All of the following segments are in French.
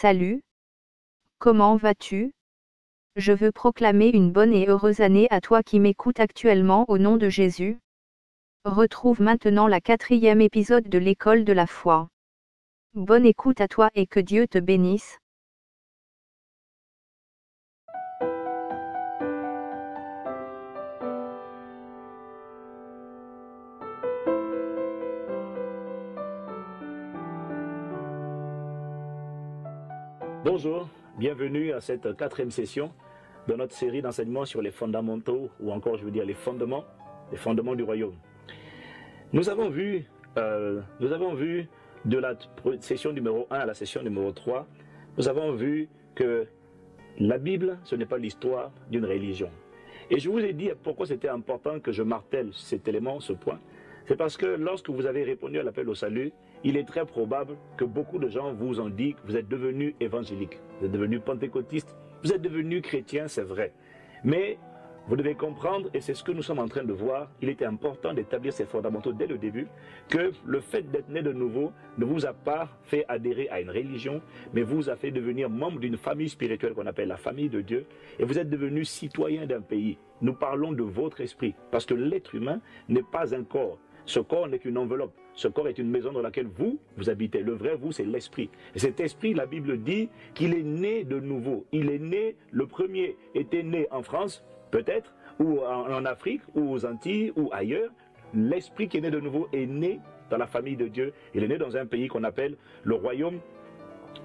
Salut. Comment vas-tu? Je veux proclamer une bonne et heureuse année à toi qui m'écoutes actuellement au nom de Jésus. Retrouve maintenant la quatrième épisode de l'école de la foi. Bonne écoute à toi et que Dieu te bénisse. Bonjour, bienvenue à cette quatrième session de notre série d'enseignements sur les fondamentaux, ou encore je veux dire les fondements, les fondements du royaume. Nous avons vu, euh, nous avons vu de la session numéro 1 à la session numéro 3, nous avons vu que la Bible, ce n'est pas l'histoire d'une religion. Et je vous ai dit pourquoi c'était important que je martèle cet élément, ce point. C'est parce que lorsque vous avez répondu à l'appel au salut, il est très probable que beaucoup de gens vous ont dit que vous êtes devenu évangélique, vous êtes devenu pentecôtiste, vous êtes devenu chrétien, c'est vrai. Mais vous devez comprendre, et c'est ce que nous sommes en train de voir, il était important d'établir ces fondamentaux dès le début, que le fait d'être né de nouveau ne vous a pas fait adhérer à une religion, mais vous a fait devenir membre d'une famille spirituelle qu'on appelle la famille de Dieu, et vous êtes devenu citoyen d'un pays. Nous parlons de votre esprit, parce que l'être humain n'est pas un corps. Ce corps n'est qu'une enveloppe. Ce corps est une maison dans laquelle vous, vous habitez. Le vrai vous, c'est l'esprit. Et cet esprit, la Bible dit qu'il est né de nouveau. Il est né, le premier était né en France, peut-être, ou en, Afrique, ou aux Antilles, ou ailleurs. L'esprit qui est né de nouveau est né dans la famille de Dieu. Il est né dans un pays qu'on appelle le royaume,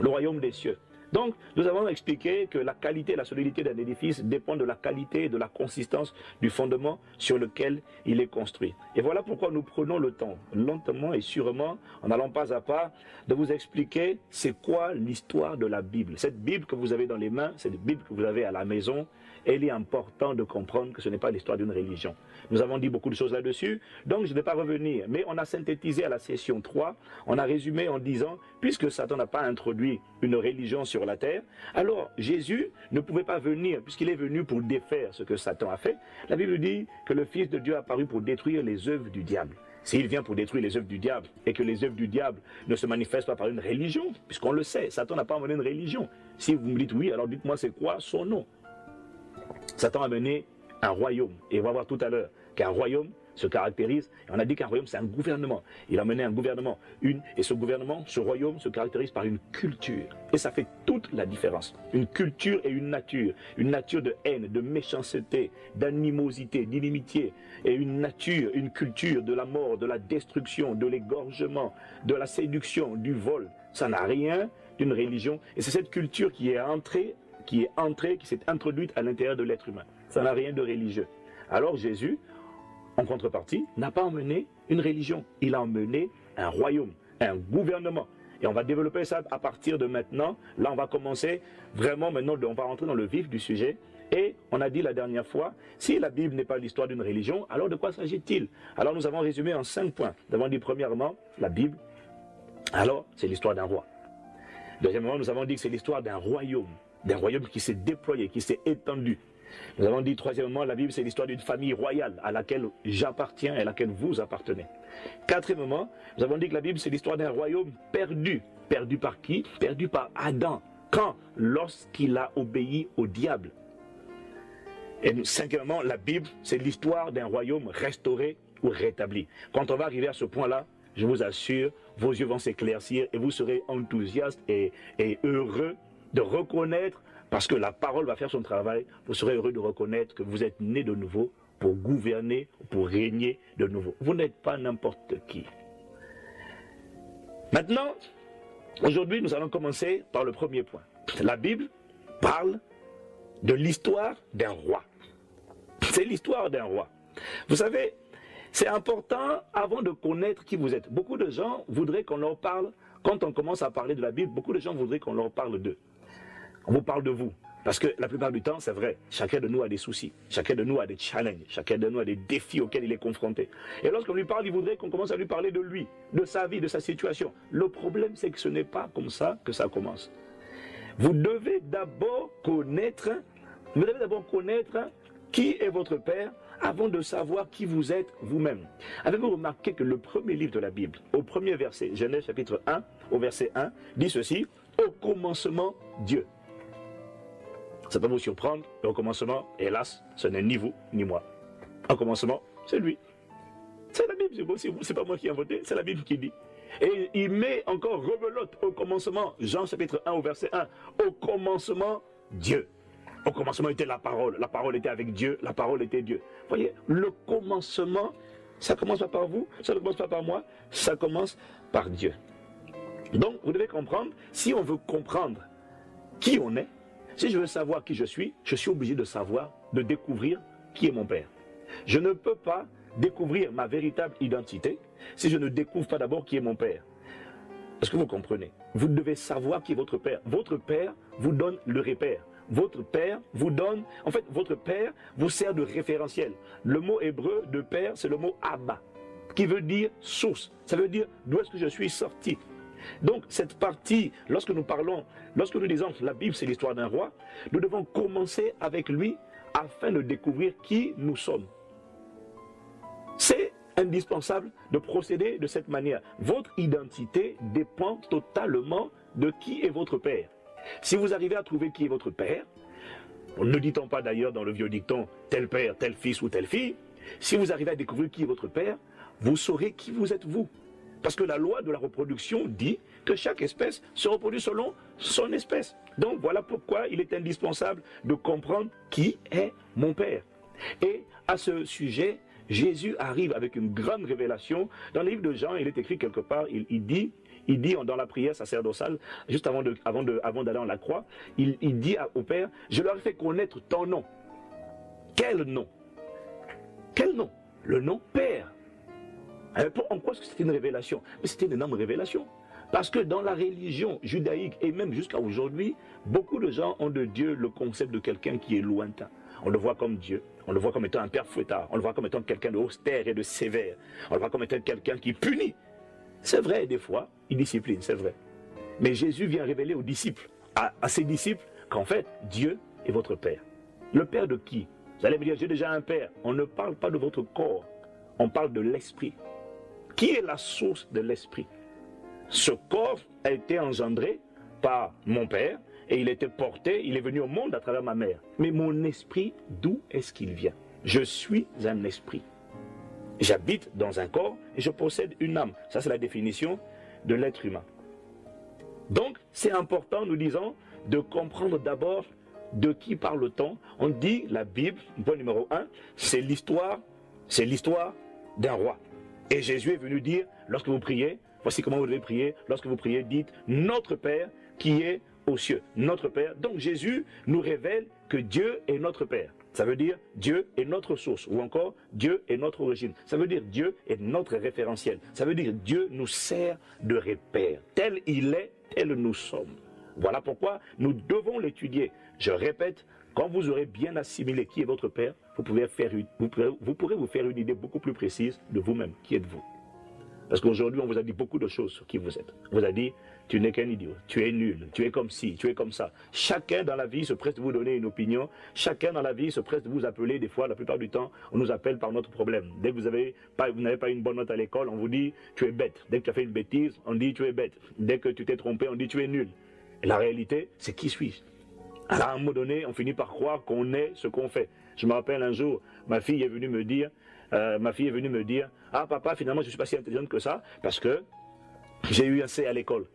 le royaume des cieux. Donc, nous avons expliqué que la qualité et la solidité d'un édifice dépendent de la qualité et de la consistance du fondement sur lequel il est construit. Et voilà pourquoi nous prenons le temps, lentement et sûrement, en allant pas à pas, de vous expliquer c'est quoi l'histoire de la Bible. Cette Bible que vous avez dans les mains, cette Bible que vous avez à la maison, il est important de comprendre que ce n'est pas l'histoire d'une religion. Nous avons dit beaucoup de choses là-dessus, donc je ne vais pas revenir. Mais on a synthétisé à la session 3, on a résumé en disant, puisque Satan n'a pas introduit une religion sur la terre, alors Jésus ne pouvait pas venir, puisqu'il est venu pour défaire ce que Satan a fait. La Bible dit que le Fils de Dieu a apparu pour détruire les œuvres du diable. S'il vient pour détruire les œuvres du diable et que les œuvres du diable ne se manifestent pas par une religion, puisqu'on le sait, Satan n'a pas amené une religion. Si vous me dites oui, alors dites-moi c'est quoi son nom. Satan a mené un royaume. Et on va voir tout à l'heure qu'un royaume se caractérise, et on a dit qu'un royaume c'est un gouvernement. Il a mené un gouvernement, une, et ce gouvernement, ce royaume se caractérise par une culture. Et ça fait toute la différence. Une culture et une nature. Une nature de haine, de méchanceté, d'animosité, d'inimitié. Et une nature, une culture de la mort, de la destruction, de l'égorgement, de la séduction, du vol. Ça n'a rien d'une religion. Et c'est cette culture qui est entrée qui est entrée, qui s'est introduite à l'intérieur de l'être humain. Ça n'a rien de religieux. Alors Jésus, en contrepartie, n'a pas emmené une religion. Il a emmené un royaume, un gouvernement. Et on va développer ça à partir de maintenant. Là, on va commencer vraiment maintenant, on va rentrer dans le vif du sujet. Et on a dit la dernière fois, si la Bible n'est pas l'histoire d'une religion, alors de quoi s'agit-il? Alors nous avons résumé en cinq points. Nous avons dit premièrement, la Bible, alors c'est l'histoire d'un roi. Deuxièmement, nous avons dit que c'est l'histoire d'un royaume d'un royaume qui s'est déployé, qui s'est étendu. Nous avons dit troisièmement, la Bible c'est l'histoire d'une famille royale à laquelle j'appartiens et à laquelle vous appartenez. Quatrièmement, nous avons dit que la Bible c'est l'histoire d'un royaume perdu. Perdu par qui? Perdu par Adam. Quand? Lorsqu'il a obéi au diable. Et cinquièmement, la Bible c'est l'histoire d'un royaume restauré ou rétabli. Quand on va arriver à ce point-là, je vous assure, vos yeux vont s'éclaircir et vous serez enthousiaste et, et heureux de reconnaître, parce que la parole va faire son travail, vous serez heureux de reconnaître que vous êtes né de nouveau pour gouverner, pour régner de nouveau. Vous n'êtes pas n'importe qui. Maintenant, aujourd'hui, nous allons commencer par le premier point. La Bible parle de l'histoire d'un roi. C'est l'histoire d'un roi. Vous savez, c'est important avant de connaître qui vous êtes. Beaucoup de gens voudraient qu'on leur parle, quand on commence à parler de la Bible, beaucoup de gens voudraient qu'on leur parle d'eux. On vous parle de vous. Parce que la plupart du temps, c'est vrai, chacun de nous a des soucis, chacun de nous a des challenges, chacun de nous a des défis auxquels il est confronté. Et lorsqu'on lui parle, il voudrait qu'on commence à lui parler de lui, de sa vie, de sa situation. Le problème, c'est que ce n'est pas comme ça que ça commence. Vous devez d'abord connaître, vous devez d'abord connaître qui est votre Père avant de savoir qui vous êtes vous-même. Avez-vous remarqué que le premier livre de la Bible, au premier verset, Genèse chapitre 1, au verset 1, dit ceci, Au commencement, Dieu. Ça peut vous surprendre, mais au commencement, hélas, ce n'est ni vous ni moi. Au commencement, c'est lui. C'est la Bible, c'est pas moi qui ai inventé, c'est la Bible qui dit. Et il met encore rebelote au commencement, Jean chapitre 1 au verset 1. Au commencement, Dieu. Au commencement était la parole. La parole était avec Dieu. La parole était Dieu. Voyez, le commencement, ça commence pas par vous, ça ne commence pas par moi, ça commence par Dieu. Donc, vous devez comprendre, si on veut comprendre qui on est, si je veux savoir qui je suis, je suis obligé de savoir, de découvrir qui est mon Père. Je ne peux pas découvrir ma véritable identité si je ne découvre pas d'abord qui est mon Père. Est-ce que vous comprenez? Vous devez savoir qui est votre Père. Votre Père vous donne le repère. Votre Père vous donne, en fait, votre Père vous sert de référentiel. Le mot hébreu de Père, c'est le mot Abba, qui veut dire source. Ça veut dire d'où est-ce que je suis sorti. Donc cette partie, lorsque nous parlons, lorsque nous disons la Bible c'est l'histoire d'un roi, nous devons commencer avec lui afin de découvrir qui nous sommes. C'est indispensable de procéder de cette manière. Votre identité dépend totalement de qui est votre père. Si vous arrivez à trouver qui est votre père, ne dit-on pas d'ailleurs dans le vieux dicton tel père, tel fils ou telle fille, si vous arrivez à découvrir qui est votre père, vous saurez qui vous êtes vous. Parce que la loi de la reproduction dit que chaque espèce se reproduit selon son espèce. Donc voilà pourquoi il est indispensable de comprendre qui est mon Père. Et à ce sujet, Jésus arrive avec une grande révélation. Dans le livre de Jean, il est écrit quelque part, il, dit, il dit dans la prière sacerdotale, juste avant d'aller avant de, avant en la croix, il, il dit au Père, je leur ai fait connaître ton nom. Quel nom? Quel nom? Le nom Père. Euh, en quoi est-ce que c'était une révélation? Mais c'était une énorme révélation. Parce que dans la religion judaïque et même jusqu'à aujourd'hui, beaucoup de gens ont de Dieu le concept de quelqu'un qui est lointain. On le voit comme Dieu, on le voit comme étant un père fouettard, on le voit comme étant quelqu'un de austère et de sévère, on le voit comme étant quelqu'un qui punit. C'est vrai, des fois, il discipline, c'est vrai. Mais Jésus vient révéler aux disciples, à, à ses disciples, qu'en fait, Dieu est votre Père. Le Père de qui? Vous allez me dire, j'ai déjà un Père. On ne parle pas de votre corps, on parle de l'Esprit. Qui est la source de l'esprit? Ce corps a été engendré par mon Père et il était porté, il est venu au monde à travers ma mère. Mais mon esprit, d'où est-ce qu'il vient? Je suis un esprit. J'habite dans un corps et je possède une âme. Ça, c'est la définition de l'être humain. Donc, c'est important, nous disons, de comprendre d'abord de qui parle-t-on. On dit, la Bible, point numéro un, c'est l'histoire, c'est l'histoire d'un roi. Et Jésus est venu dire, lorsque vous priez, voici comment vous devez prier. Lorsque vous priez, dites Notre Père qui est aux cieux. Notre Père. Donc Jésus nous révèle que Dieu est notre Père. Ça veut dire Dieu est notre source ou encore Dieu est notre origine. Ça veut dire Dieu est notre référentiel. Ça veut dire Dieu nous sert de repère. Tel il est, tel nous sommes. Voilà pourquoi nous devons l'étudier. Je répète, quand vous aurez bien assimilé qui est votre Père, vous, pourrez, vous faire une idée beaucoup plus précise de vous-même. Qui êtes-vous? Parce qu'aujourd'hui, on vous a dit beaucoup de choses sur qui vous êtes. On vous a dit, tu n'es qu'un idiot, tu es nul, tu es comme ci, tu es comme ça. Chacun dans la vie se presse de vous donner une opinion. Chacun dans la vie se presse de vous appeler. Des fois, la plupart du temps, on nous appelle par notre problème. Dès que vous avez pas, n'avez pas une bonne note à l'école, on vous dit, tu es bête. Dès que tu as fait une bêtise, on dit, tu es bête. Dès que tu t'es trompé, on dit, tu es nul. la réalité, c'est qui suis-je? À un moment donné, on finit par croire qu'on est ce qu'on fait. Je me rappelle un jour, ma fille est venue me dire, euh, ma fille est venue me dire, ah papa, finalement, je ne suis pas si intelligente que ça, parce que j'ai eu un C à l'école.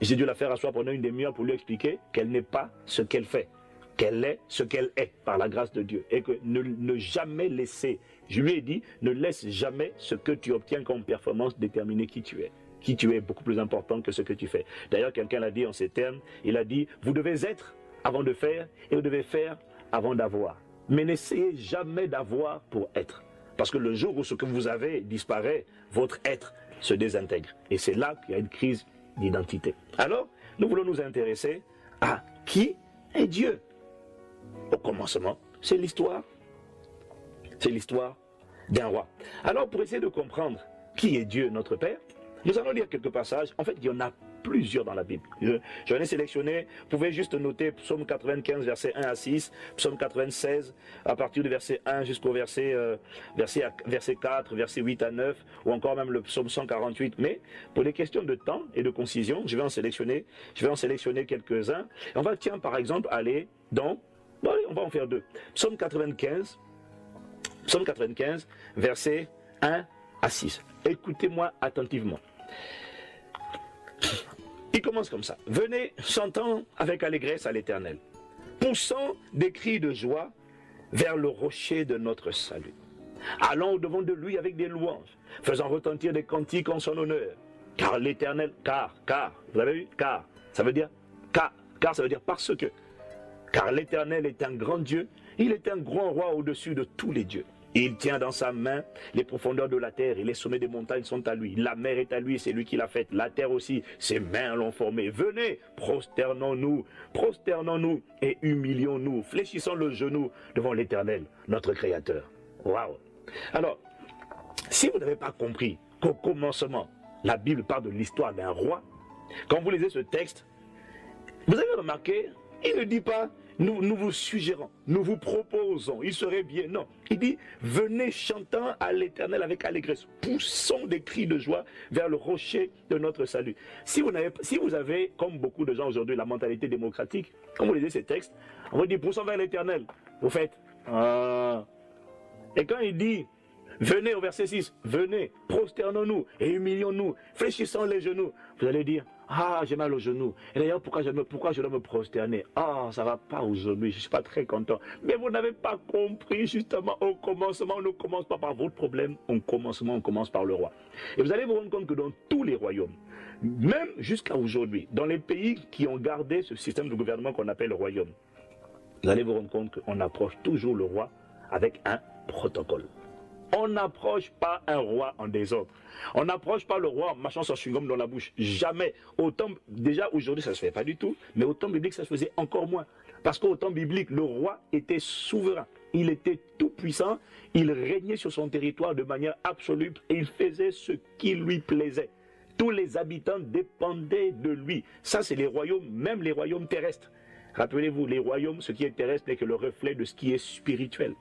J'ai dû la faire asseoir pendant une demi-heure pour lui expliquer qu'elle n'est pas ce qu'elle fait, qu'elle est ce qu'elle est par la grâce de Dieu. Et que ne, ne, jamais laisser, je lui ai dit, ne laisse jamais ce que tu obtiens comme performance déterminer qui tu es. Qui tu es beaucoup plus important que ce que tu fais. D'ailleurs, quelqu'un l'a dit en ces termes, il a dit, vous devez être avant de faire et vous devez faire avant d'avoir. Mais n'essayez jamais d'avoir pour être. Parce que le jour où ce que vous avez disparaît, votre être se désintègre. Et c'est là qu'il y a une crise d'identité. Alors, nous voulons nous intéresser à qui est Dieu. Au commencement, c'est l'histoire. C'est l'histoire d'un roi. Alors, pour essayer de comprendre qui est Dieu, notre Père, nous allons lire quelques passages. En fait, il y en a plusieurs dans la Bible. J'en ai sélectionné, vous pouvez juste noter Psaume 95, verset 1 à 6, Psaume 96, à partir du verset 1 jusqu'au verset, euh, verset, verset 4, verset 8 à 9, ou encore même le Psaume 148. Mais pour des questions de temps et de concision, je vais en sélectionner, je vais en sélectionner quelques-uns. On va, tiens, par exemple, aller dans, bon, allez, on va en faire deux. Psaume 95, Psaume 95, verset 1 à 6. Écoutez-moi attentivement. Il commence comme ça. Venez chantant avec allégresse à l'Éternel, poussant des cris de joie vers le rocher de notre salut. Allons au-devant de lui avec des louanges, faisant retentir des cantiques en son honneur. Car l'Éternel, car, car, vous avez vu, car, ça veut dire, car, car ça veut dire parce que. Car l'Éternel est un grand Dieu, il est un grand roi au-dessus de tous les dieux. Il tient dans sa main les profondeurs de la terre et les sommets des montagnes sont à lui. La mer est à lui, c'est lui qui l'a faite. La terre aussi, ses mains l'ont formée. Venez, prosternons-nous, prosternons-nous et humilions-nous. Fléchissons le genou devant l'Éternel, notre Créateur. Waouh Alors, si vous n'avez pas compris qu'au commencement, la Bible parle de l'histoire d'un roi, quand vous lisez ce texte, vous avez remarqué, il ne dit pas nous, vous suggérons, nous vous proposons, il serait bien. Non, il dit, venez chantant à l'éternel avec allégresse, poussons des cris de joie vers le rocher de notre salut. Si vous, avez, si vous avez, comme beaucoup de gens aujourd'hui, la mentalité démocratique, quand vous lisez ces textes, on vous dit, poussons vers l'éternel. Vous faites, ah. Et quand il dit, venez au verset 6, venez, prosternons-nous et humilions-nous, fléchissons les genoux, vous allez dire, ah, j'ai mal aux genoux. Et d'ailleurs, pourquoi je, me, pourquoi je dois me prosterner? Ah, ça va pas aujourd'hui, je ne suis pas très content. Mais vous n'avez pas compris, justement, au commencement, on ne commence pas par votre problème, au commencement, on commence par le roi. Et vous allez vous rendre compte que dans tous les royaumes, même jusqu'à aujourd'hui, dans les pays qui ont gardé ce système de gouvernement qu'on appelle le royaume, vous allez vous rendre compte qu'on approche toujours le roi avec un protocole. On n'approche pas un roi en désordre. On n'approche pas le roi en marchant son chewing dans la bouche. Jamais. Autant, déjà aujourd'hui, ça ne se fait pas du tout, mais au temps biblique, ça se faisait encore moins. Parce qu'au temps biblique, le roi était souverain. Il était tout puissant. Il régnait sur son territoire de manière absolue et il faisait ce qui lui plaisait. Tous les habitants dépendaient de lui. Ça, c'est les royaumes, même les royaumes terrestres. Rappelez-vous, les royaumes, ce qui est terrestre n'est que le reflet de ce qui est spirituel.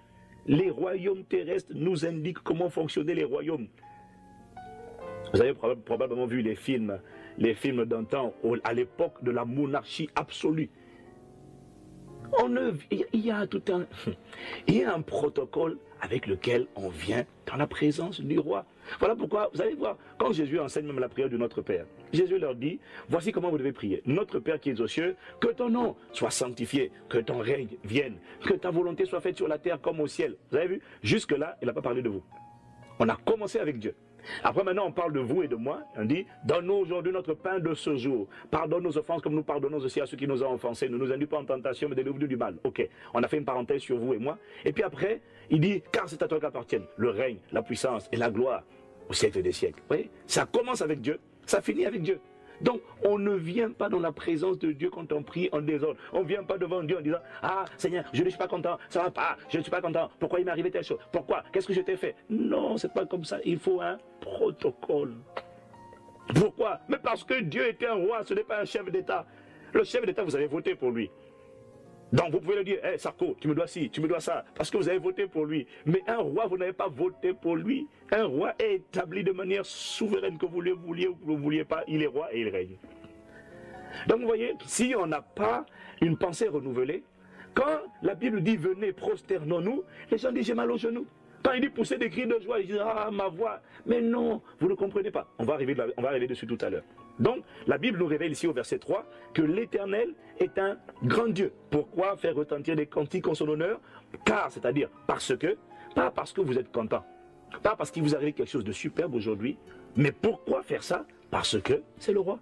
Les royaumes terrestres nous indiquent comment fonctionnaient les royaumes. Vous avez probablement vu les films, les films d'antan à l'époque de la monarchie absolue. Il y a un, il y a un protocole avec lequel on vient dans la présence du roi. Voilà pourquoi, vous allez voir, quand Jésus enseigne même la prière de notre Père, Jésus leur dit, voici comment vous devez prier. Notre Père qui est aux cieux, que ton nom soit sanctifié, que ton règne vienne, que ta volonté soit faite sur la terre comme au ciel. Vous avez vu? Jusque-là, il n'a pas parlé de vous. On a commencé avec Dieu. Après, maintenant, on parle de vous et de moi. On dit, donne-nous aujourd'hui notre pain de ce jour. Pardonne nos offenses comme nous pardonnons aussi à ceux qui nous ont offensés. Ne nous induis pas en tentation, mais délivre-nous du mal. Ok, on a fait une parenthèse sur vous et moi. Et puis après, il dit, car c'est à toi qu'appartiennent le règne, la puissance et la gloire au siècle des siècles. Vous voyez? Ça commence avec Dieu, ça finit avec Dieu. Donc, on ne vient pas dans la présence de Dieu quand on prie en désordre. On ne vient pas devant Dieu en disant Ah, Seigneur, je ne suis pas content, ça va pas, je ne suis pas content, pourquoi il m'est arrivé telle chose? Pourquoi? Qu'est-ce que je t'ai fait Non, c'est pas comme ça. Il faut un protocole. Pourquoi? Mais parce que Dieu était un roi, ce n'est pas un chef d'État. Le chef d'État, vous avez voté pour lui. Donc vous pouvez le dire, hé Sarko, tu me dois ci, tu me dois ça, parce que vous avez voté pour lui. Mais un roi, vous n'avez pas voté pour lui. Un roi est établi de manière souveraine, que vous le vouliez ou que vous ne vouliez pas, il est roi et il règne. Donc vous voyez, si on n'a pas une pensée renouvelée, quand la Bible dit venez, prosternons-nous, les gens disent j'ai mal aux genoux. Quand il dit pousser des cris de joie, ils disent ah ma voix. Mais non, vous ne comprenez pas. On va arriver, on va arriver dessus tout à l'heure. Donc, la Bible nous révèle ici au verset 3 que l'Éternel est un grand Dieu. Pourquoi faire retentir des cantiques en son honneur? Car, c'est-à-dire parce que, pas parce que vous êtes content, pas parce qu'il vous arrive quelque chose de superbe aujourd'hui, mais pourquoi faire ça? Parce que c'est le roi.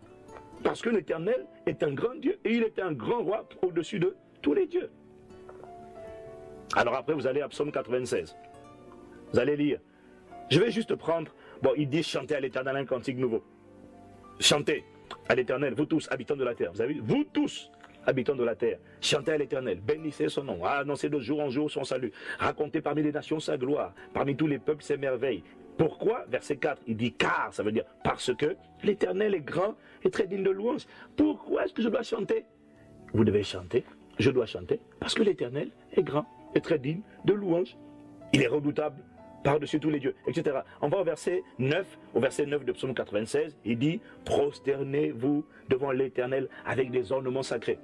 Parce que l'Éternel est un grand Dieu et il est un grand roi au-dessus de tous les dieux. Alors après, vous allez à Psaume 96. Vous allez lire. Je vais juste prendre. Bon, il dit chanter à l'Éternel un cantique nouveau. Chantez à l'Éternel, vous tous, habitants de la terre. Vous avez vu? Vous tous, habitants de la terre, chantez à l'Éternel, bénissez son nom, annoncez de jour en jour son salut, racontez parmi les nations sa gloire, parmi tous les peuples ses merveilles. Pourquoi? Verset 4, il dit car, ça veut dire parce que l'Éternel est grand et très digne de louange. Pourquoi est-ce que je dois chanter? Vous devez chanter, je dois chanter, parce que l'Éternel est grand et très digne de louange. Il est redoutable par-dessus tous les dieux, etc. On va au verset 9, au verset 9 de Psaume 96, il dit, prosternez-vous devant l'Éternel avec des ornements sacrés.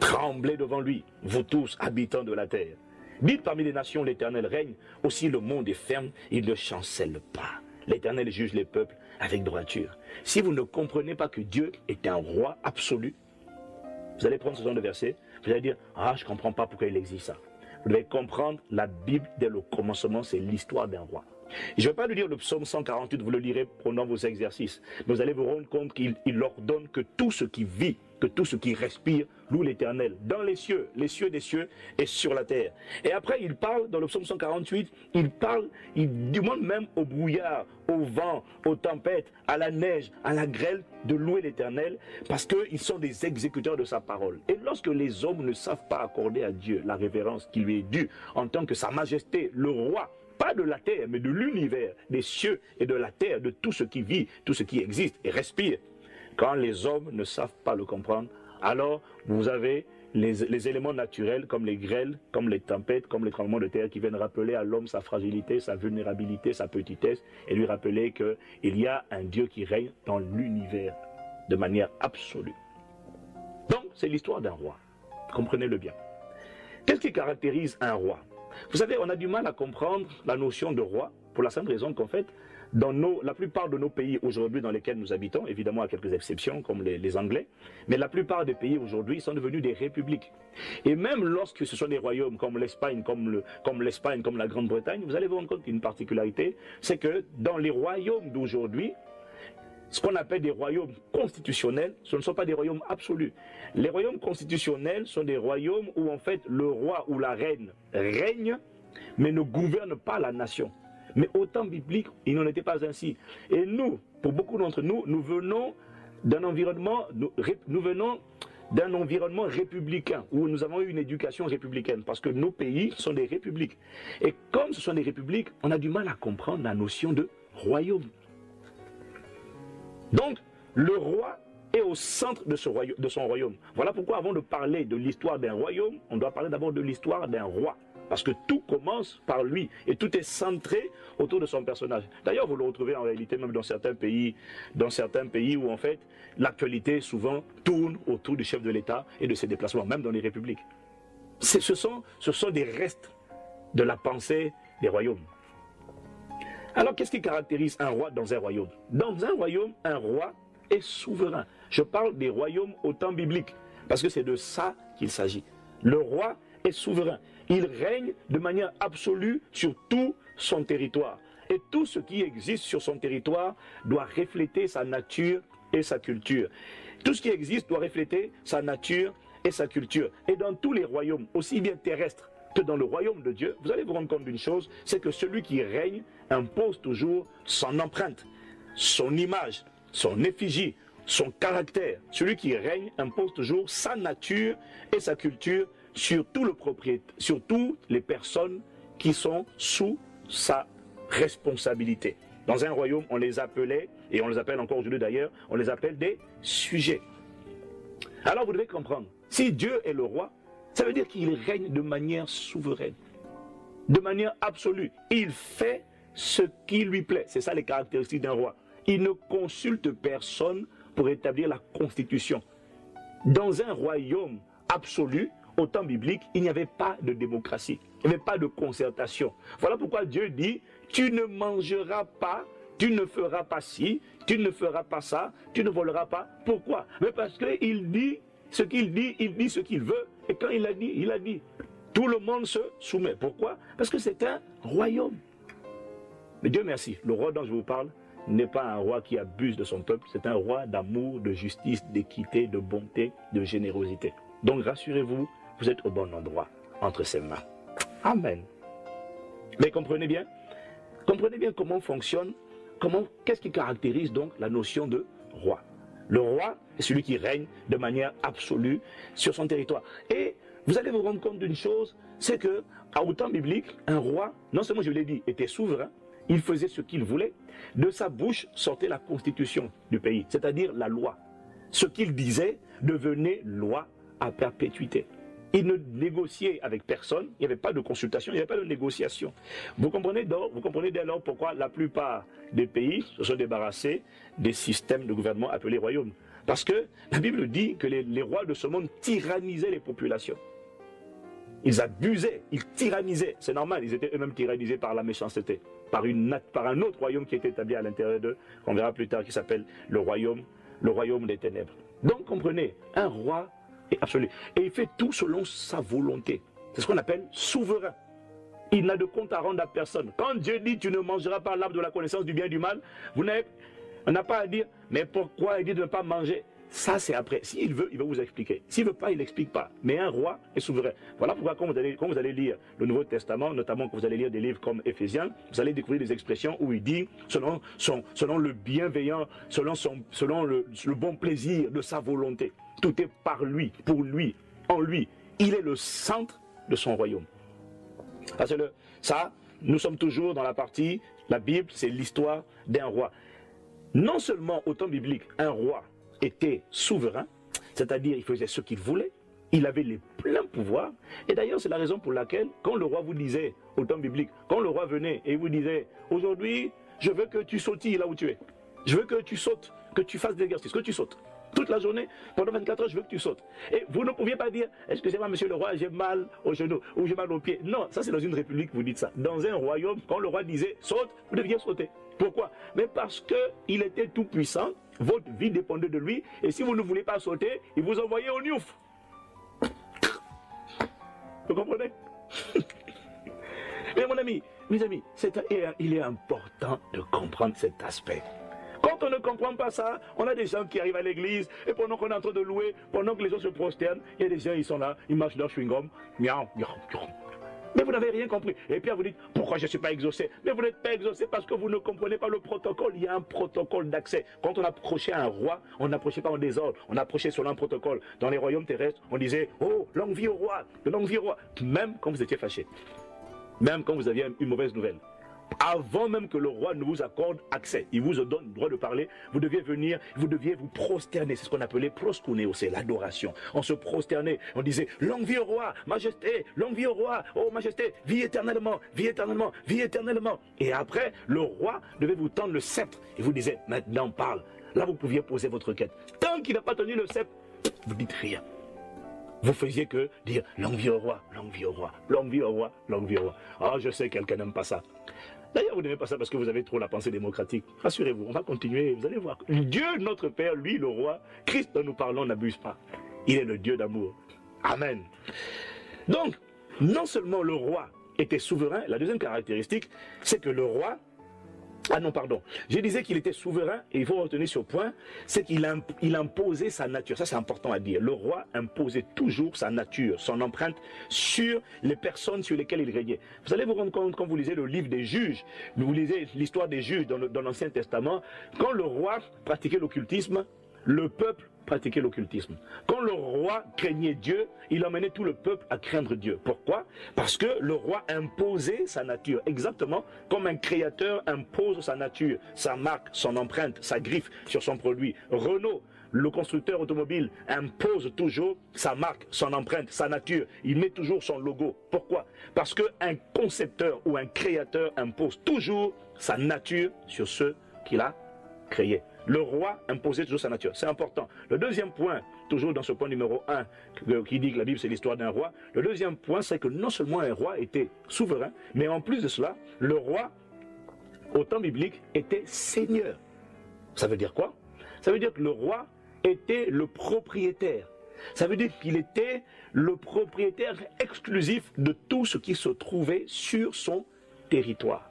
Tremblez devant lui, vous tous habitants de la terre. Dites parmi les nations, l'Éternel règne, aussi le monde est ferme, il ne chancelle pas. L'Éternel juge les peuples avec droiture. Si vous ne comprenez pas que Dieu est un roi absolu, vous allez prendre ce genre de verset, vous allez dire, ah, je ne comprends pas pourquoi il existe ça. Vous devez comprendre la Bible dès le commencement, c'est l'histoire d'un roi. Je ne vais pas lui dire le psaume 148, vous le lirez pendant vos exercices. Mais vous allez vous rendre compte qu'il ordonne que tout ce qui vit, que tout ce qui respire loue l'Éternel dans les cieux, les cieux des cieux et sur la terre. Et après, il parle, dans le psaume 148, il parle, il demande même au brouillard, au vent, aux tempêtes, à la neige, à la grêle de louer l'Éternel parce qu'ils sont des exécuteurs de sa parole. Et lorsque les hommes ne savent pas accorder à Dieu la révérence qui lui est due en tant que sa majesté, le roi, pas de la terre, mais de l'univers, des cieux et de la terre, de tout ce qui vit, tout ce qui existe et respire. Quand les hommes ne savent pas le comprendre, alors vous avez les, éléments naturels comme les grêles, comme les tempêtes, comme les tremblements de terre qui viennent rappeler à l'homme sa fragilité, sa vulnérabilité, sa petitesse et lui rappeler qu'il y a un Dieu qui règne dans l'univers de manière absolue. Donc c'est l'histoire d'un roi. Comprenez-le bien. Qu'est-ce qui caractérise un roi? Vous savez, on a du mal à comprendre la notion de roi pour la simple raison qu'en fait, dans la plupart de nos pays aujourd'hui dans lesquels nous habitons, évidemment à quelques exceptions comme les, Anglais, mais la plupart des pays aujourd'hui sont devenus des républiques. Et même lorsque ce sont des royaumes comme l'Espagne, comme l'Espagne, comme la Grande-Bretagne, vous allez vous rendre compte qu'une particularité, c'est que dans les royaumes d'aujourd'hui, ce qu'on appelle des royaumes constitutionnels, ce ne sont pas des royaumes absolus. Les royaumes constitutionnels sont des royaumes où en fait le roi ou la reine règne, mais ne gouverne pas la nation. Mais au temps biblique, il n'en était pas ainsi. Et nous, pour beaucoup d'entre nous, nous venons d'un environnement, nous, venons d'un environnement républicain, où nous avons eu une éducation républicaine, parce que nos pays sont des républiques. Et comme ce sont des républiques, on a du mal à comprendre la notion de royaume. Donc, le roi est au centre de, son royaume. Voilà pourquoi avant de parler de l'histoire d'un royaume, on doit parler d'abord de l'histoire d'un roi. Parce que tout commence par lui et tout est centré autour de son personnage. D'ailleurs, vous le retrouvez en réalité même dans certains pays, dans certains pays où en fait l'actualité souvent tourne autour du chef de l'État et de ses déplacements, même dans les républiques. Ce sont, ce sont des restes de la pensée des royaumes. Alors qu'est-ce qui caractérise un roi dans un royaume? Dans un royaume, un roi est souverain. Je parle des royaumes au temps biblique, parce que c'est de ça qu'il s'agit. Le roi est souverain. Il règne de manière absolue sur tout son territoire. Et tout ce qui existe sur son territoire doit refléter sa nature et sa culture. Tout ce qui existe doit refléter sa nature et sa culture. Et dans tous les royaumes, aussi bien terrestres que dans le royaume de Dieu, vous allez vous rendre compte d'une chose, c'est que celui qui règne impose toujours son empreinte, son image, son effigie, son caractère. Celui qui règne impose toujours sa nature et sa culture sur tout le propriétaire, sur toutes les personnes qui sont sous sa responsabilité. Dans un royaume, on les appelait, et on les appelle encore aujourd'hui d'ailleurs, on les appelle des sujets. Alors vous devez comprendre, si Dieu est le roi, ça veut dire qu'il règne de manière souveraine, de manière absolue. Il fait ce qui lui plaît. C'est ça les caractéristiques d'un roi. Il ne consulte personne pour établir la constitution. Dans un royaume absolu, au temps biblique, il n'y avait pas de démocratie, il n'y avait pas de concertation. Voilà pourquoi Dieu dit, tu ne mangeras pas, tu ne feras pas ci, tu ne feras pas ça, tu ne voleras pas. Pourquoi? Mais parce qu'il dit ce qu'il dit, il dit ce qu'il veut, et quand il a dit, il a dit. Tout le monde se soumet. Pourquoi? Parce que c'est un royaume. Mais Dieu merci, le roi dont je vous parle n'est pas un roi qui abuse de son peuple, c'est un roi d'amour, de justice, d'équité, de bonté, de générosité. Donc rassurez-vous, vous êtes au bon endroit, entre ses mains. Amen. Mais comprenez bien, comprenez bien comment fonctionne, comment, qu'est-ce qui caractérise donc la notion de roi. Le roi est celui qui règne de manière absolue sur son territoire. Et vous allez vous rendre compte d'une chose, c'est que, à autant biblique, un roi, non seulement je l'ai dit, était souverain, il faisait ce qu'il voulait. De sa bouche sortait la constitution du pays, c'est-à-dire la loi. Ce qu'il disait devenait loi à perpétuité. Il ne négociait avec personne, il n'y avait pas de consultation, il n'y avait pas de négociation. Vous comprenez, donc, vous comprenez dès lors pourquoi la plupart des pays se sont débarrassés des systèmes de gouvernement appelés royaumes. Parce que la Bible dit que les, rois de ce monde tyrannisaient les populations. Ils abusaient, ils tyrannisaient. C'est normal, ils étaient eux-mêmes tyrannisés par la méchanceté, par, une, un autre royaume qui était établi à l'intérieur d'eux, qu'on verra plus tard, qui s'appelle le royaume des ténèbres. Donc comprenez, un roi est absolu. Et il fait tout selon sa volonté. C'est ce qu'on appelle souverain. Il n'a de compte à rendre à personne. Quand Dieu dit tu ne mangeras pas l'arbre de la connaissance du bien et du mal, vous n'avez, on n'a pas à dire mais pourquoi il dit de ne pas manger? Ça, c'est après. S'il veut, il va vous expliquer. S'il veut pas, il n'explique pas. Mais un roi est souverain. Voilà pourquoi quand vous, allez, lire le Nouveau Testament, notamment quand vous allez lire des livres comme Éphésiens, vous allez découvrir des expressions où il dit, selon, le bienveillant, selon, le bon plaisir de sa volonté. Tout est par lui, pour lui, en lui. Il est le centre de son royaume. Ça, le, ça nous sommes toujours dans la partie, la Bible, c'est l'histoire d'un roi. Non seulement au temps biblique, un roi était souverain, c'est-à-dire il faisait ce qu'il voulait, il avait les pleins pouvoirs. Et d'ailleurs, c'est la raison pour laquelle, quand le roi vous disait, au temps biblique, quand le roi venait et vous disait, aujourd'hui, je veux que tu sautilles là où tu es. Je veux que tu sautes, que tu fasses des exercices, que tu sautes. Toute la journée, pendant 24 heures, je veux que tu sautes. Et vous ne pouviez pas dire, excusez-moi, monsieur le roi, j'ai mal au genou ou j'ai mal aux pieds. Non, ça c'est dans une république que vous dites ça. Dans un royaume, quand le roi disait saute, vous deviez sauter. Pourquoi? Mais parce qu'il était tout puissant, votre vie dépendait de lui, et si vous ne voulez pas sauter, il vous envoyait au niouf. Vous comprenez? Mais mon ami, mes amis, il est important de comprendre cet aspect. Quand on ne comprend pas ça, on a des gens qui arrivent à l'église et pendant qu'on est en train de louer, pendant que les gens se prosternent, il y a des gens, ils sont là, ils marchent leur chewing-gum. Mais vous n'avez rien compris. Et puis vous dites, pourquoi je ne suis pas exaucé? Mais vous n'êtes pas exaucé parce que vous ne comprenez pas le protocole. Il y a un protocole d'accès. Quand on approchait un roi, on n'approchait pas en désordre. On approchait selon un protocole. Dans les royaumes terrestres, on disait, oh, longue vie au roi, longue vie au roi. Même quand vous étiez fâché. Même quand vous aviez une mauvaise nouvelle avant même que le roi ne vous accorde accès, il vous donne le droit de parler, vous deviez venir, vous deviez vous prosterner, c'est ce qu'on appelait proskuneo, c'est l'adoration. On se prosternait, on disait, longue vie au roi, majesté, longue vie au roi, oh majesté, vie éternellement, vie éternellement, vie éternellement. Et après, le roi devait vous tendre le sceptre, et vous disait, maintenant parle. Là, vous pouviez poser votre quête. Tant qu'il n'a pas tenu le sceptre, vous dites rien. Vous faisiez que dire longue vie au roi, longue vie au roi, longue vie au roi, longue vie au roi. Ah, je sais, quelqu'un n'aime pas ça. D'ailleurs, vous n'aimez pas ça parce que vous avez trop la pensée démocratique. Rassurez-vous, on va continuer, vous allez voir. Dieu, notre Père, lui, le roi, Christ dont nous parlons, n'abuse pas. Il est le Dieu d'amour. Amen. Donc, non seulement le roi était souverain, la deuxième caractéristique, c'est que le roi ah non, pardon. Je disais qu'il était souverain, et il faut retenir ce point, c'est qu'il il imposait sa nature. Ça, c'est important à dire. Le roi imposait toujours sa nature, son empreinte sur les personnes sur lesquelles il régnait. Vous allez vous rendre compte quand vous lisez le livre des juges, vous lisez l'histoire des juges dans l'Ancien Testament, quand le roi pratiquait l'occultisme, le peuple pratiquer l'occultisme. Quand le roi craignait Dieu, il emmenait tout le peuple à craindre Dieu. Pourquoi? Parce que le roi imposait sa nature, exactement comme un créateur impose sa nature, sa marque, son empreinte, sa griffe sur son produit. Renault, le constructeur automobile impose toujours sa marque, son empreinte, sa nature. Il met toujours son logo. Pourquoi? Parce qu'un concepteur ou un créateur impose toujours sa nature sur ce qu'il a créé. Le roi imposait toujours sa nature. C'est important. Le deuxième point, toujours dans ce point numéro 1, qui dit que la Bible c'est l'histoire d'un roi, le deuxième point, c'est que non seulement un roi était souverain, mais en plus de cela, le roi, au temps biblique, était seigneur. Ça veut dire quoi? Ça veut dire que le roi était le propriétaire. Ça veut dire qu'il était le propriétaire exclusif de tout ce qui se trouvait sur son territoire.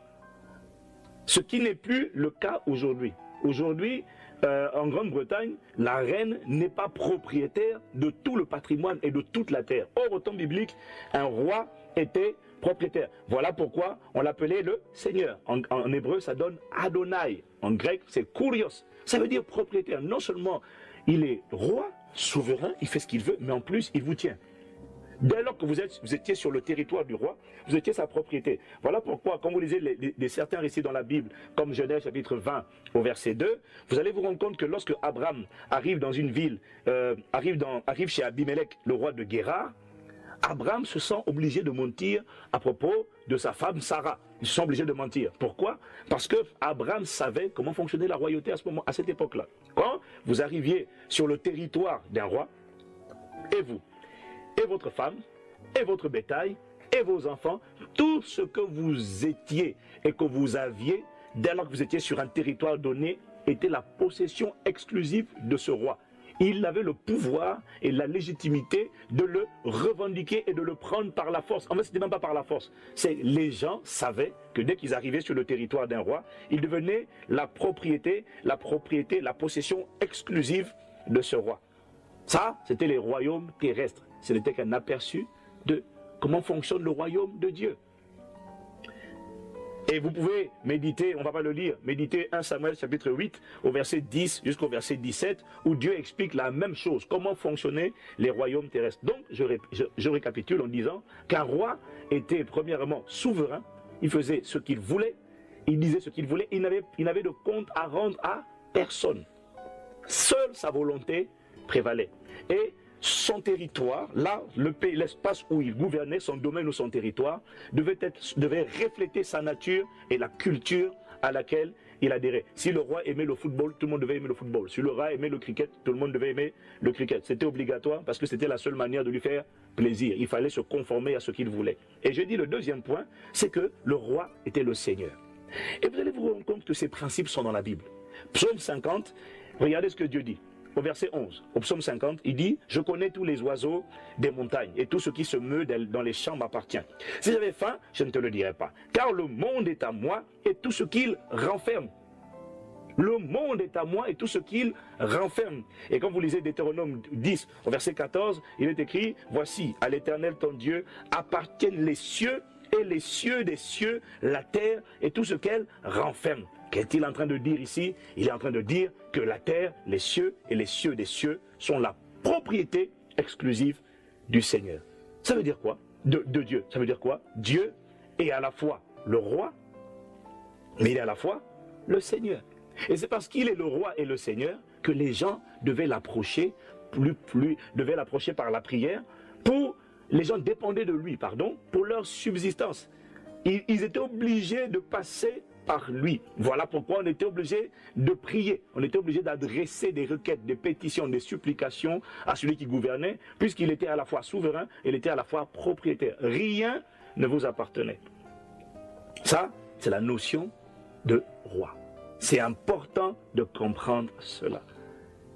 Ce qui n'est plus le cas aujourd'hui. Aujourd'hui, euh, en Grande-Bretagne, la reine n'est pas propriétaire de tout le patrimoine et de toute la terre. Or, au temps biblique, un roi était propriétaire. Voilà pourquoi on l'appelait le Seigneur. En, en, hébreu, ça donne Adonai. En grec, c'est Kurios. Ça veut dire propriétaire. Non seulement il est roi, souverain, il fait ce qu'il veut, mais en plus, il vous tient. Dès lors que vous, étiez sur le territoire du roi, vous étiez sa propriété. Voilà pourquoi, quand vous lisez certains récits dans la Bible, comme Genèse chapitre 20 au verset 2, vous allez vous rendre compte que lorsque Abraham arrive dans une ville, euh, arrive, chez Abimelech, le roi de Guérard, Abraham se sent obligé de mentir à propos de sa femme Sarah. Il se sent obligé de mentir. Pourquoi? Parce que Abraham savait comment fonctionnait la royauté à à cette époque-là. Quand vous arriviez sur le territoire d'un roi, et vous, et votre femme, et votre bétail, et vos enfants, tout ce que vous étiez et que vous aviez, dès lors que vous étiez sur un territoire donné, était la possession exclusive de ce roi. Il avait le pouvoir et la légitimité de le revendiquer et de le prendre par la force. En fait, ce n'était même pas par la force. C'est les gens savaient que dès qu'ils arrivaient sur le territoire d'un roi, ils devenaient la propriété, la propriété, la possession exclusive de ce roi. Ça, c'était les royaumes terrestres. Ce n'était qu'un aperçu de comment fonctionne le royaume de Dieu. Et vous pouvez méditer, on ne va pas le lire, méditer 1 Samuel chapitre 8 au verset 10 jusqu'au verset 17 où Dieu explique la même chose, comment fonctionnaient les royaumes terrestres. Donc je, récapitule en disant qu'un roi était premièrement souverain, il faisait ce qu'il voulait, il disait ce qu'il voulait, il n'avait de compte à rendre à personne. Seule sa volonté prévalait. Et son territoire, là, le pays, l'espace où il gouvernait, son domaine ou son territoire, devait, être, devait refléter sa nature et la culture à laquelle il adhérait. Si le roi aimait le football, tout le monde devait aimer le football. Si le roi aimait le cricket, tout le monde devait aimer le cricket. C'était obligatoire parce que c'était la seule manière de lui faire plaisir. Il fallait se conformer à ce qu'il voulait. Et je dis le deuxième point, c'est que le roi était le Seigneur. Et vous allez vous rendre compte que ces principes sont dans la Bible. Psaume 50, regardez ce que Dieu dit au verset 11, au psaume 50, il dit, je connais tous les oiseaux des montagnes et tout ce qui se meut dans les champs m'appartient. Si j'avais faim, je ne te le dirais pas, car le monde est à moi et tout ce qu'il renferme. Le monde est à moi et tout ce qu'il renferme. Et quand vous lisez Deutéronome 10 au verset 14, il est écrit, voici, à l'Éternel ton Dieu appartiennent les cieux et les cieux des cieux, la terre et tout ce qu'elle renferme. Qu'est-il en train de dire ici? Il est en train de dire que la terre, les cieux et les cieux des cieux sont la propriété exclusive du Seigneur. Ça veut dire quoi? De, Dieu. Ça veut dire quoi? Dieu est à la fois le roi, mais il est à la fois le Seigneur. Et c'est parce qu'il est le roi et le Seigneur que les gens devaient l'approcher plus, plus, devaient l'approcher par la prière pour les gens dépendaient de lui, pardon, pour leur subsistance. ils étaient obligés de passer par lui. Voilà pourquoi on était obligé de prier, on était obligé d'adresser des requêtes, des pétitions, des supplications à celui qui gouvernait, puisqu'il était à la fois souverain, il était à la fois propriétaire. Rien ne vous appartenait. Ça, c'est la notion de roi. C'est important de comprendre cela.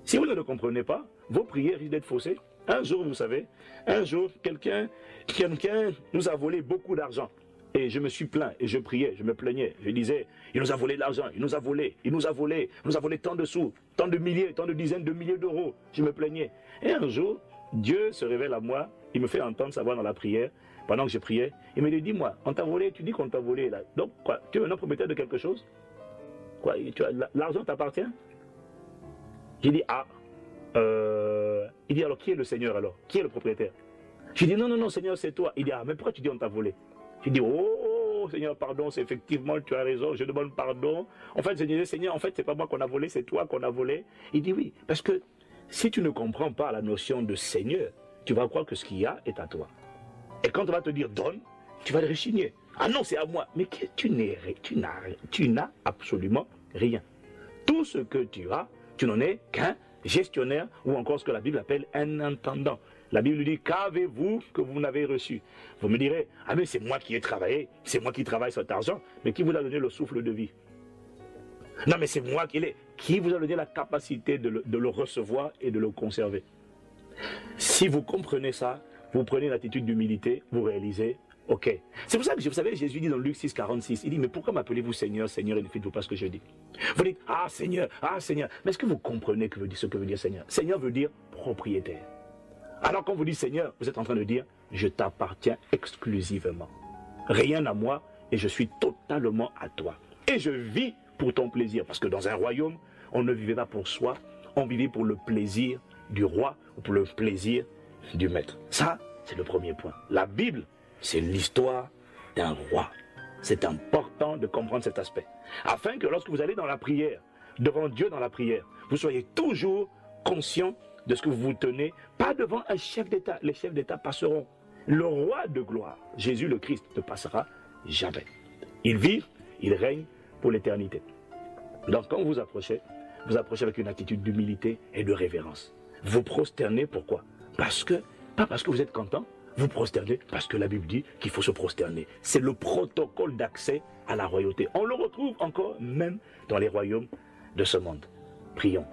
Si vous ne le comprenez pas, vos prières risquent d'être faussées. Un jour, vous savez, un jour, quelqu'un quelqu'un nous a volé beaucoup d'argent. Et je me suis plaint et je priais, je me plaignais. Je disais, il nous a volé l'argent, il nous a volé, il nous a volé, il nous a volé tant de sous, tant de milliers, tant de dizaines de milliers d'euros. Je me plaignais. Et un jour, Dieu se révèle à moi, il me fait entendre sa voix dans la prière, pendant que je priais. Il me dit, dis-moi, on t'a volé, tu dis qu'on t'a volé là. Donc, quoi, tu es un propriétaire de quelque chose? Quoi, l'argent t'appartient? J'ai dit, ah, euh, il dit alors qui est le Seigneur alors? Qui est le propriétaire? Je dis non, non, non, Seigneur, c'est toi. Il dit, ah, mais pourquoi tu dis on t'a volé? Tu dis, oh, Seigneur, pardon, c'est effectivement, tu as raison, je demande pardon. En fait, je disais, Seigneur, en fait, c'est pas moi qu'on a volé, c'est toi qu'on a volé. Il dit oui, parce que si tu ne comprends pas la notion de Seigneur, tu vas croire que ce qu'il y a est à toi. Et quand on va te dire donne, tu vas le réchigner. Ah non, c'est à moi. Mais tu n'as, tu n'as absolument rien. Tout ce que tu as, tu n'en es qu'un gestionnaire ou encore ce que la Bible appelle un intendant. La Bible dit, qu'avez-vous que vous n'avez reçu? Vous me direz, ah mais c'est moi qui ai travaillé, c'est moi qui travaille cet argent, mais qui vous a donné le souffle de vie? Non mais c'est moi qui l'ai. Qui vous a donné la capacité de le, recevoir et de le conserver? Si vous comprenez ça, vous prenez l'attitude d'humilité, vous réalisez, ok. C'est pour ça que vous savez, Jésus dit dans Luc 6, 46, il dit, mais pourquoi m'appelez-vous Seigneur, Seigneur, et ne faites-vous pas ce que je dis? Vous dites, ah Seigneur, ah Seigneur. Mais est-ce que vous comprenez ce que veut dire Seigneur? Seigneur veut dire propriétaire. Alors quand vous dites Seigneur, vous êtes en train de dire, je t'appartiens exclusivement. Rien à moi et je suis totalement à toi. Et je vis pour ton plaisir. Parce que dans un royaume, on ne vivait pas pour soi, on vivait pour le plaisir du roi ou pour le plaisir du maître. Ça, C'est le premier point. La Bible, c'est l'histoire d'un roi. C'est important de comprendre cet aspect. Afin que lorsque vous allez dans la prière, devant Dieu dans la prière, vous soyez toujours conscient de ce que vous tenez, pas devant un chef d'État. Les chefs d'État passeront. Le roi de gloire, Jésus le Christ, ne passera jamais. Il vit, il règne pour l'éternité. Donc quand vous vous approchez, vous approchez avec une attitude d'humilité et de révérence. Vous prosternez pourquoi? Parce que, pas parce que vous êtes content, vous prosternez parce que la Bible dit qu'il faut se prosterner. C'est le protocole d'accès à la royauté. On le retrouve encore même dans les royaumes de ce monde. Prions.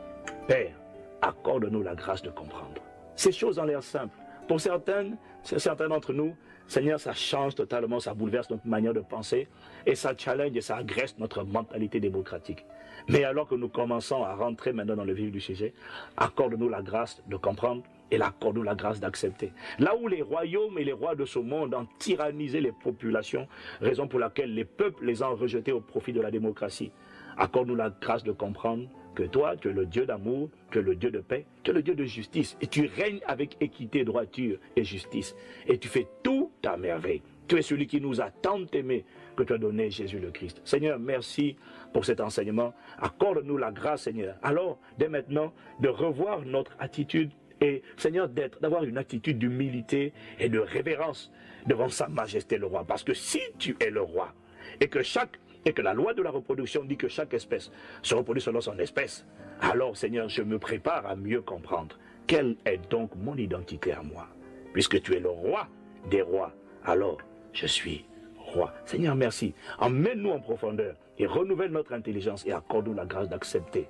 Père, accorde-nous la grâce de comprendre. Ces choses ont l'air simples. Pour certaines, certains d'entre nous, Seigneur, ça change totalement, ça bouleverse notre manière de penser et ça challenge et ça agresse notre mentalité démocratique. Mais alors que nous commençons à rentrer maintenant dans le vif du sujet, accorde-nous la grâce de comprendre et accorde-nous la grâce d'accepter. Là où les royaumes et les rois de ce monde ont tyrannisé les populations, raison pour laquelle les peuples les ont rejetés au profit de la démocratie, accorde-nous la grâce de comprendre que toi, tu es le Dieu d'amour, tu es le Dieu de paix, tu es le Dieu de justice. Et tu règnes avec équité, droiture et justice. Et tu fais tout à merveille. Tu es celui qui nous a tant aimés que tu as donné Jésus le Christ. Seigneur, merci pour cet enseignement. Accorde-nous la grâce, Seigneur. Alors, dès maintenant, de revoir notre attitude et, Seigneur, d'avoir une attitude d'humilité et de révérence devant Sa Majesté le Roi. Parce que si tu es le Roi et que chaque et que la loi de la reproduction dit que chaque espèce se reproduit selon son espèce, alors Seigneur, je me prépare à mieux comprendre quelle est donc mon identité à moi? Puisque tu es le roi des rois, alors je suis roi. Seigneur, merci. Emmène-nous en profondeur et renouvelle notre intelligence et accorde-nous la grâce d'accepter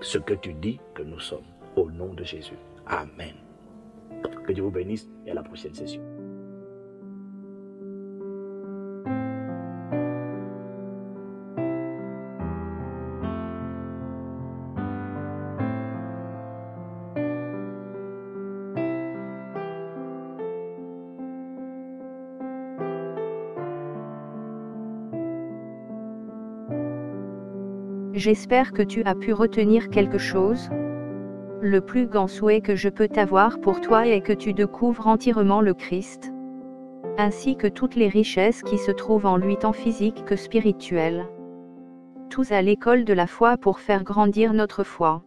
ce que tu dis que nous sommes. Au nom de Jésus. Amen. Que Dieu vous bénisse et à la prochaine session. J'espère que tu as pu retenir quelque chose. Le plus grand souhait que je peux t'avoir pour toi est que tu découvres entièrement le Christ, ainsi que toutes les richesses qui se trouvent en lui tant physiques que spirituelles. Tous à l'école de la foi pour faire grandir notre foi.